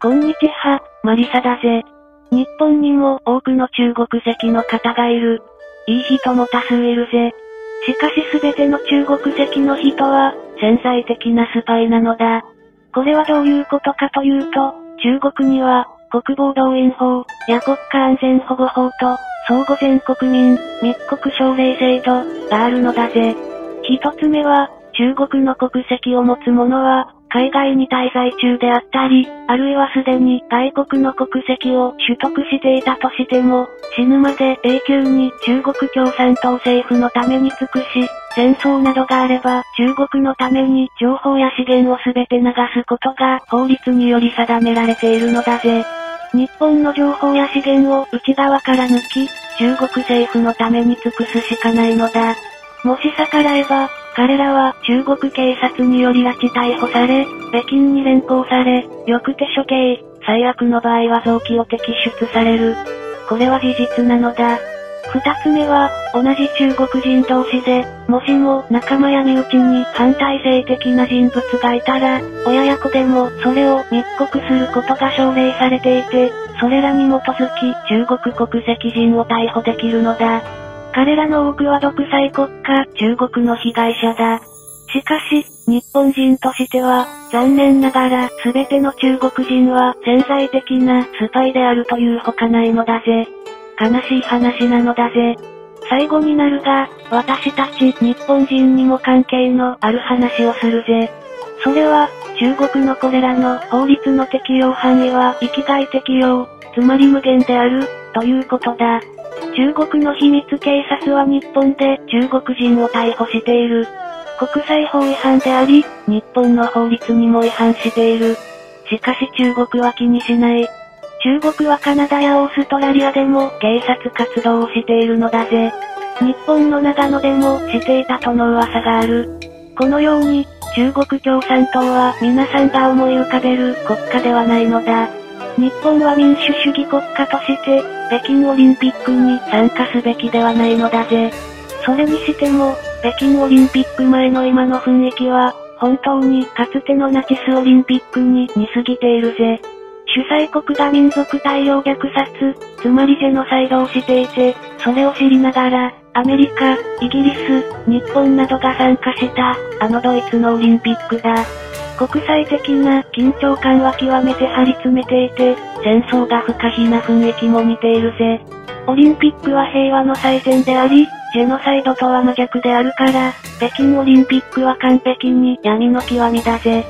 こんにちは、マリサだぜ。日本にも多くの中国籍の方がいる。いい人も多数いるぜ。しかしすべての中国籍の人は、潜在的なスパイなのだ。これはどういうことかというと、中国には、国防動員法、や国家安全保護法と、相互全国民、密告奨励制度、があるのだぜ。一つ目は、中国の国籍を持つ者は、海外に滞在中であったり、あるいはすでに外国の国籍を取得していたとしても、死ぬまで永久に中国共産党政府のために尽くし、戦争などがあれば中国のために情報や資源をすべて流すことが法律により定められているのだぜ。日本の情報や資源を内側から抜き、中国政府のために尽くすしかないのだ。もし逆らえば、彼らは中国警察により拉致逮捕され、北京に連行され、翌手処刑、最悪の場合は臓器を摘出される。これは事実なのだ。二つ目は、同じ中国人同士で、もしも仲間や身内に反体制的な人物がいたら、親や子でもそれを密告することが奨励されていて、それらに基づき中国国籍人を逮捕できるのだ。彼らの多くは独裁国家、中国の被害者だ。しかし、日本人としては、残念ながら、すべての中国人は潜在的なスパイであるというほかないのだぜ。悲しい話なのだぜ。最後になるが、私たち日本人にも関係のある話をするぜ。それは、中国のこれらの法律の適用範囲は域外適用、つまり無限である、ということだ。中国の秘密警察は日本で中国人を逮捕している。国際法違反であり、日本の法律にも違反している。しかし中国は気にしない。中国はカナダやオーストラリアでも警察活動をしているのだぜ。日本の長野でもしていたとの噂がある。このように、中国共産党は皆さんが思い浮かべる国家ではないのだ。日本は民主主義国家として、北京オリンピックに参加すべきではないのだぜ。それにしても、北京オリンピック前の今の雰囲気は、本当にかつてのナチスオリンピックに似すぎているぜ。主催国が民族大量虐殺、つまりジェノサイドをしていて、それを知りながら、アメリカ、イギリス、日本などが参加した、あのドイツのオリンピックだ。国際的な緊張感は極めて張り詰めていて、戦争が不可避な雰囲気も似ているぜ。オリンピックは平和の祭典であり、ジェノサイドとは真逆であるから、北京オリンピックは完璧に闇の極みだぜ。